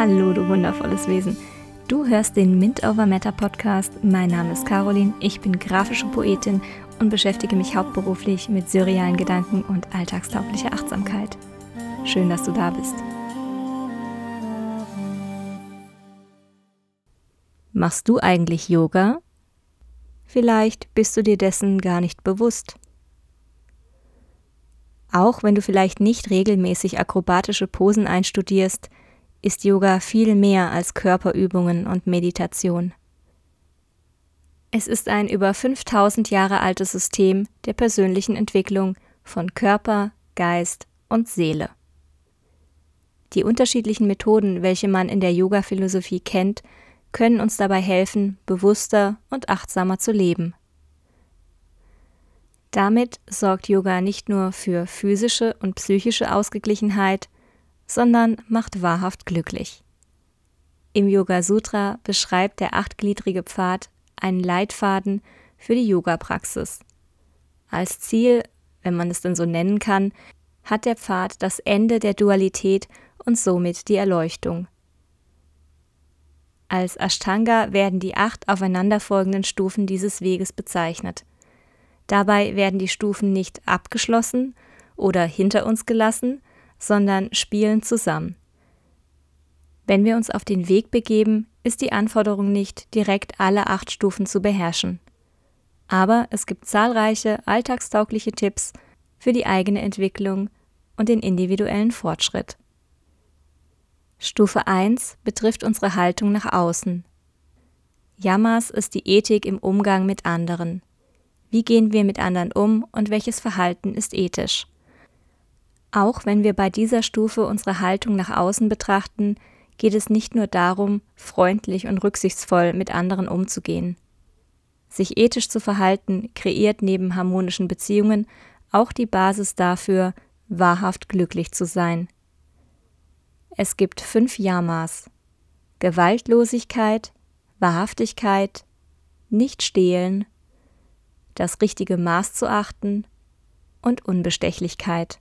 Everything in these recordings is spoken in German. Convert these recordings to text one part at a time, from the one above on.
Hallo, du wundervolles Wesen. Du hörst den Mint Over Matter Podcast. Mein Name ist Caroline, ich bin grafische Poetin und beschäftige mich hauptberuflich mit surrealen Gedanken und alltagstauglicher Achtsamkeit. Schön, dass du da bist. Machst du eigentlich Yoga? Vielleicht bist du dir dessen gar nicht bewusst. Auch wenn du vielleicht nicht regelmäßig akrobatische Posen einstudierst, ist Yoga viel mehr als Körperübungen und Meditation. Es ist ein über 5000 Jahre altes System der persönlichen Entwicklung von Körper, Geist und Seele. Die unterschiedlichen Methoden, welche man in der Yoga-Philosophie kennt, können uns dabei helfen, bewusster und achtsamer zu leben. Damit sorgt Yoga nicht nur für physische und psychische Ausgeglichenheit, sondern macht wahrhaft glücklich. Im Yoga Sutra beschreibt der achtgliedrige Pfad einen Leitfaden für die Yoga-Praxis. Als Ziel, wenn man es denn so nennen kann, hat der Pfad das Ende der Dualität und somit die Erleuchtung. Als Ashtanga werden die acht aufeinanderfolgenden Stufen dieses Weges bezeichnet. Dabei werden die Stufen nicht abgeschlossen oder hinter uns gelassen, sondern spielen zusammen. Wenn wir uns auf den Weg begeben, ist die Anforderung nicht, direkt alle acht Stufen zu beherrschen. Aber es gibt zahlreiche alltagstaugliche Tipps für die eigene Entwicklung und den individuellen Fortschritt. Stufe 1 betrifft unsere Haltung nach außen. Yamas ist die Ethik im Umgang mit anderen. Wie gehen wir mit anderen um und welches Verhalten ist ethisch? Auch wenn wir bei dieser Stufe unsere Haltung nach außen betrachten, geht es nicht nur darum, freundlich und rücksichtsvoll mit anderen umzugehen. Sich ethisch zu verhalten kreiert neben harmonischen Beziehungen auch die Basis dafür, wahrhaft glücklich zu sein. Es gibt fünf Yamas Gewaltlosigkeit, Wahrhaftigkeit, nicht stehlen, das richtige Maß zu achten und Unbestechlichkeit.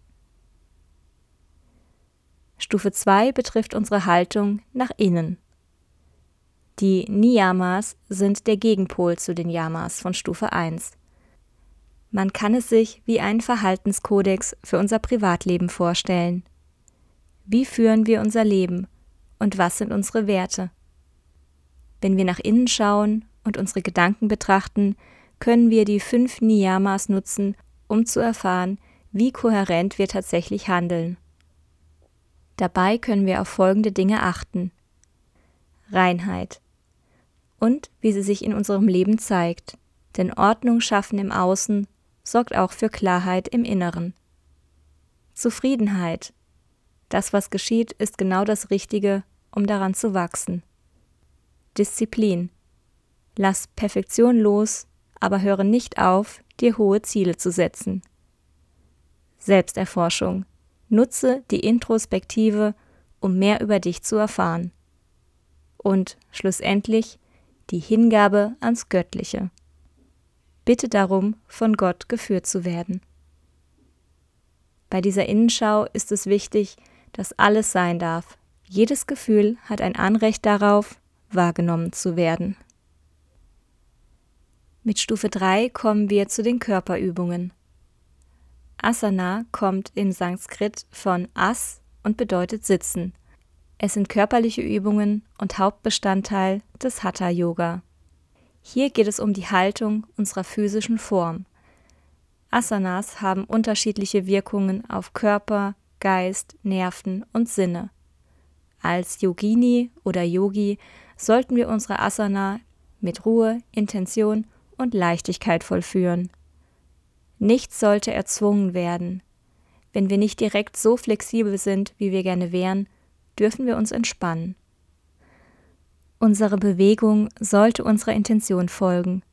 Stufe 2 betrifft unsere Haltung nach innen. Die Niyamas sind der Gegenpol zu den Yamas von Stufe 1. Man kann es sich wie einen Verhaltenskodex für unser Privatleben vorstellen. Wie führen wir unser Leben und was sind unsere Werte? Wenn wir nach innen schauen und unsere Gedanken betrachten, können wir die fünf Niyamas nutzen, um zu erfahren, wie kohärent wir tatsächlich handeln. Dabei können wir auf folgende Dinge achten. Reinheit und wie sie sich in unserem Leben zeigt, denn Ordnung schaffen im Außen sorgt auch für Klarheit im Inneren. Zufriedenheit. Das, was geschieht, ist genau das Richtige, um daran zu wachsen. Disziplin. Lass Perfektion los, aber höre nicht auf, dir hohe Ziele zu setzen. Selbsterforschung. Nutze die Introspektive, um mehr über dich zu erfahren. Und schlussendlich die Hingabe ans Göttliche. Bitte darum, von Gott geführt zu werden. Bei dieser Innenschau ist es wichtig, dass alles sein darf. Jedes Gefühl hat ein Anrecht darauf, wahrgenommen zu werden. Mit Stufe 3 kommen wir zu den Körperübungen. Asana kommt im Sanskrit von As und bedeutet sitzen. Es sind körperliche Übungen und Hauptbestandteil des Hatha Yoga. Hier geht es um die Haltung unserer physischen Form. Asanas haben unterschiedliche Wirkungen auf Körper, Geist, Nerven und Sinne. Als Yogini oder Yogi sollten wir unsere Asana mit Ruhe, Intention und Leichtigkeit vollführen. Nichts sollte erzwungen werden. Wenn wir nicht direkt so flexibel sind, wie wir gerne wären, dürfen wir uns entspannen. Unsere Bewegung sollte unserer Intention folgen,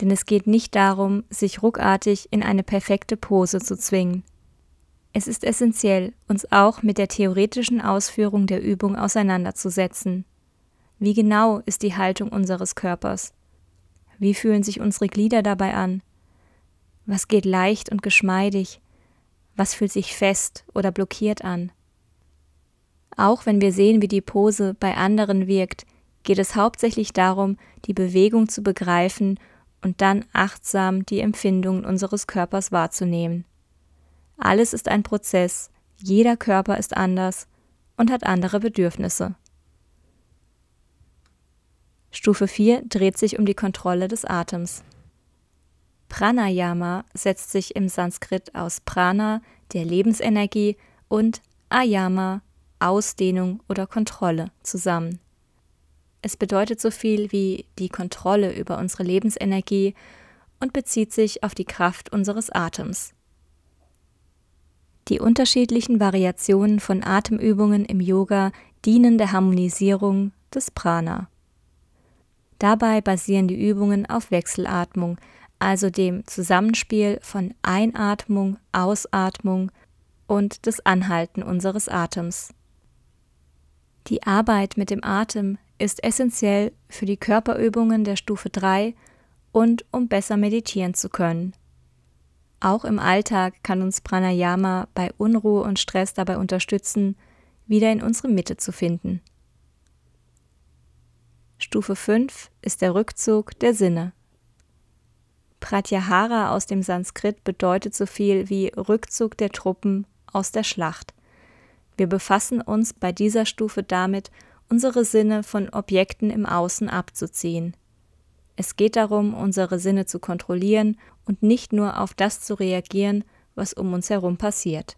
denn es geht nicht darum, sich ruckartig in eine perfekte Pose zu zwingen. Es ist essentiell, uns auch mit der theoretischen Ausführung der Übung auseinanderzusetzen. Wie genau ist die Haltung unseres Körpers? Wie fühlen sich unsere Glieder dabei an? Was geht leicht und geschmeidig? Was fühlt sich fest oder blockiert an? Auch wenn wir sehen, wie die Pose bei anderen wirkt, geht es hauptsächlich darum, die Bewegung zu begreifen und dann achtsam die Empfindungen unseres Körpers wahrzunehmen. Alles ist ein Prozess, jeder Körper ist anders und hat andere Bedürfnisse. Stufe 4 dreht sich um die Kontrolle des Atems. Pranayama setzt sich im Sanskrit aus Prana, der Lebensenergie, und Ayama, Ausdehnung oder Kontrolle, zusammen. Es bedeutet so viel wie die Kontrolle über unsere Lebensenergie und bezieht sich auf die Kraft unseres Atems. Die unterschiedlichen Variationen von Atemübungen im Yoga dienen der Harmonisierung des Prana. Dabei basieren die Übungen auf Wechselatmung, also dem Zusammenspiel von Einatmung, Ausatmung und das Anhalten unseres Atems. Die Arbeit mit dem Atem ist essentiell für die Körperübungen der Stufe 3 und um besser meditieren zu können. Auch im Alltag kann uns Pranayama bei Unruhe und Stress dabei unterstützen, wieder in unsere Mitte zu finden. Stufe 5 ist der Rückzug der Sinne. Pratyahara aus dem Sanskrit bedeutet so viel wie Rückzug der Truppen aus der Schlacht. Wir befassen uns bei dieser Stufe damit, unsere Sinne von Objekten im Außen abzuziehen. Es geht darum, unsere Sinne zu kontrollieren und nicht nur auf das zu reagieren, was um uns herum passiert.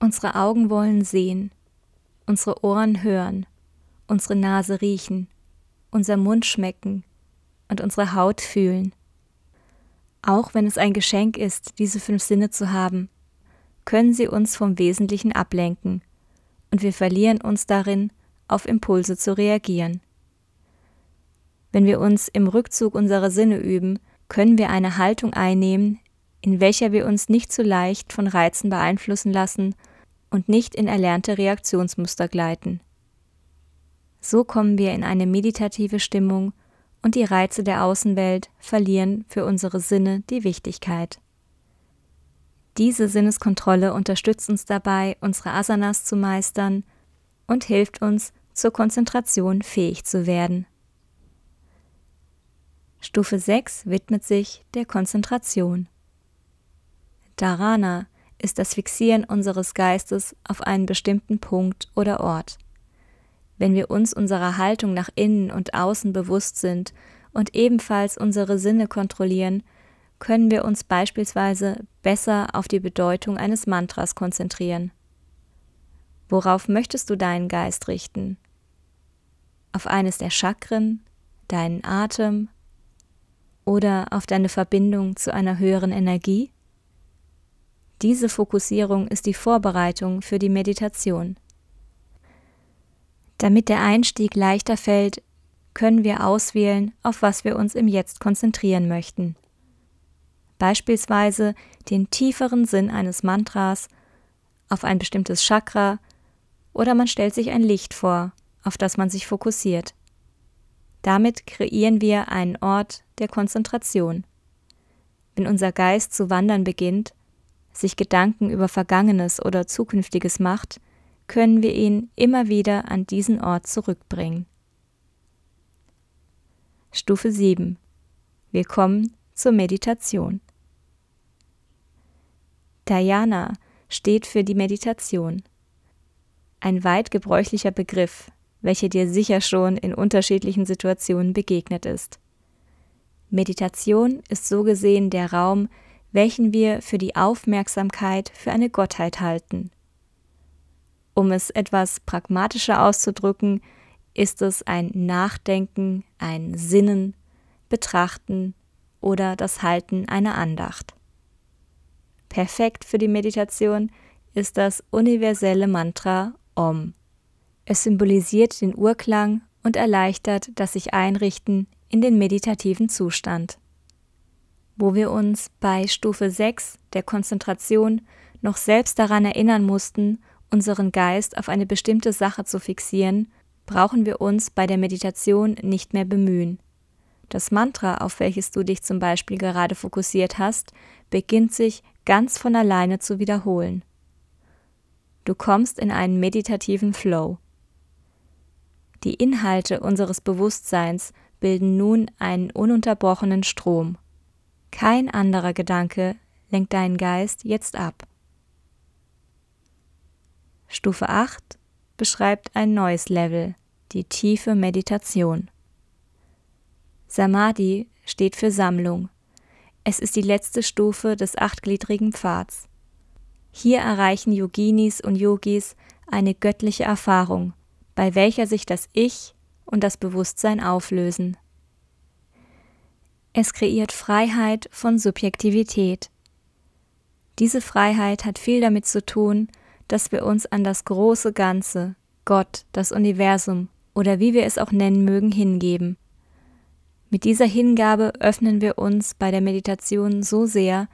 Unsere Augen wollen sehen, unsere Ohren hören, unsere Nase riechen, unser Mund schmecken und unsere Haut fühlen. Auch wenn es ein Geschenk ist, diese fünf Sinne zu haben, können sie uns vom Wesentlichen ablenken, und wir verlieren uns darin, auf Impulse zu reagieren. Wenn wir uns im Rückzug unserer Sinne üben, können wir eine Haltung einnehmen, in welcher wir uns nicht zu leicht von Reizen beeinflussen lassen und nicht in erlernte Reaktionsmuster gleiten. So kommen wir in eine meditative Stimmung und die Reize der Außenwelt verlieren für unsere Sinne die Wichtigkeit. Diese Sinneskontrolle unterstützt uns dabei, unsere Asanas zu meistern und hilft uns, zur Konzentration fähig zu werden. Stufe 6 widmet sich der Konzentration. Dharana ist das Fixieren unseres Geistes auf einen bestimmten Punkt oder Ort. Wenn wir uns unserer Haltung nach innen und außen bewusst sind und ebenfalls unsere Sinne kontrollieren, können wir uns beispielsweise besser auf die Bedeutung eines Mantras konzentrieren. Worauf möchtest du deinen Geist richten? Auf eines der Chakren, deinen Atem, oder auf deine Verbindung zu einer höheren Energie? Diese Fokussierung ist die Vorbereitung für die Meditation. Damit der Einstieg leichter fällt, können wir auswählen, auf was wir uns im Jetzt konzentrieren möchten. Beispielsweise den tieferen Sinn eines Mantras, auf ein bestimmtes Chakra oder man stellt sich ein Licht vor, auf das man sich fokussiert. Damit kreieren wir einen Ort der Konzentration. Wenn unser Geist zu wandern beginnt, sich Gedanken über Vergangenes oder Zukünftiges macht, können wir ihn immer wieder an diesen Ort zurückbringen. Stufe 7. Wir kommen zur Meditation. Dhyana steht für die Meditation. Ein weit gebräuchlicher Begriff, welche dir sicher schon in unterschiedlichen Situationen begegnet ist. Meditation ist so gesehen der Raum, welchen wir für die Aufmerksamkeit für eine Gottheit halten. Um es etwas pragmatischer auszudrücken, ist es ein Nachdenken, ein Sinnen, Betrachten oder das Halten einer Andacht. Perfekt für die Meditation ist das universelle Mantra Om. Es symbolisiert den Urklang und erleichtert das sich Einrichten in den meditativen Zustand. Wo wir uns bei Stufe 6 der Konzentration noch selbst daran erinnern mussten, unseren Geist auf eine bestimmte Sache zu fixieren, brauchen wir uns bei der Meditation nicht mehr bemühen. Das Mantra, auf welches du dich zum Beispiel gerade fokussiert hast, beginnt sich ganz von alleine zu wiederholen. Du kommst in einen meditativen Flow. Die Inhalte unseres Bewusstseins bilden nun einen ununterbrochenen Strom. Kein anderer Gedanke lenkt deinen Geist jetzt ab. Stufe 8 beschreibt ein neues Level, die tiefe Meditation. Samadhi steht für Sammlung. Es ist die letzte Stufe des achtgliedrigen Pfads. Hier erreichen Yoginis und Yogis eine göttliche Erfahrung, bei welcher sich das Ich und das Bewusstsein auflösen. Es kreiert Freiheit von Subjektivität. Diese Freiheit hat viel damit zu tun, dass wir uns an das große Ganze, Gott, das Universum oder wie wir es auch nennen mögen, hingeben. Mit dieser Hingabe öffnen wir uns bei der Meditation so sehr,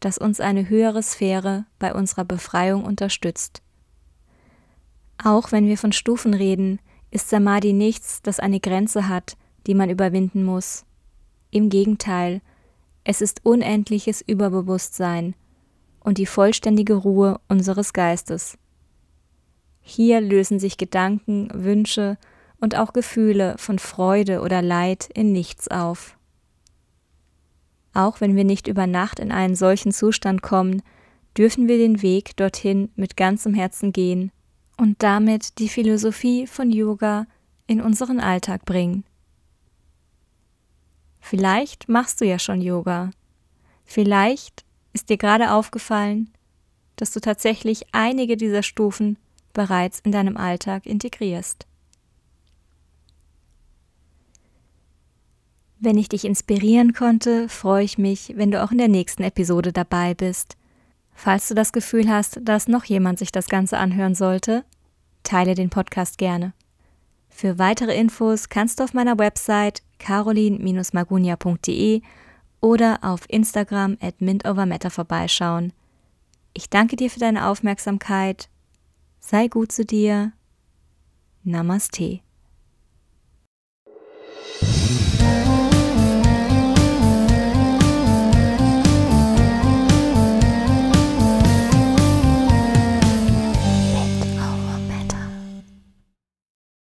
dass uns eine höhere Sphäre bei unserer Befreiung unterstützt. Auch wenn wir von Stufen reden, ist Samadhi nichts, das eine Grenze hat, die man überwinden muss. Im Gegenteil, es ist unendliches Überbewusstsein und die vollständige Ruhe unseres Geistes. Hier lösen sich Gedanken, Wünsche und auch Gefühle von Freude oder Leid in nichts auf. Auch wenn wir nicht über Nacht in einen solchen Zustand kommen, dürfen wir den Weg dorthin mit ganzem Herzen gehen und damit die Philosophie von Yoga in unseren Alltag bringen. Vielleicht machst du ja schon Yoga. Vielleicht ist dir gerade aufgefallen, dass du tatsächlich einige dieser Stufen bereits in deinem Alltag integrierst. Wenn ich dich inspirieren konnte, freue ich mich, wenn du auch in der nächsten Episode dabei bist. Falls du das Gefühl hast, dass noch jemand sich das Ganze anhören sollte, teile den Podcast gerne. Für weitere Infos kannst du auf meiner Website carolin-magunia.de oder auf Instagram at mintovermatter vorbeischauen. Ich danke dir für deine Aufmerksamkeit. Sei gut zu dir. Namaste.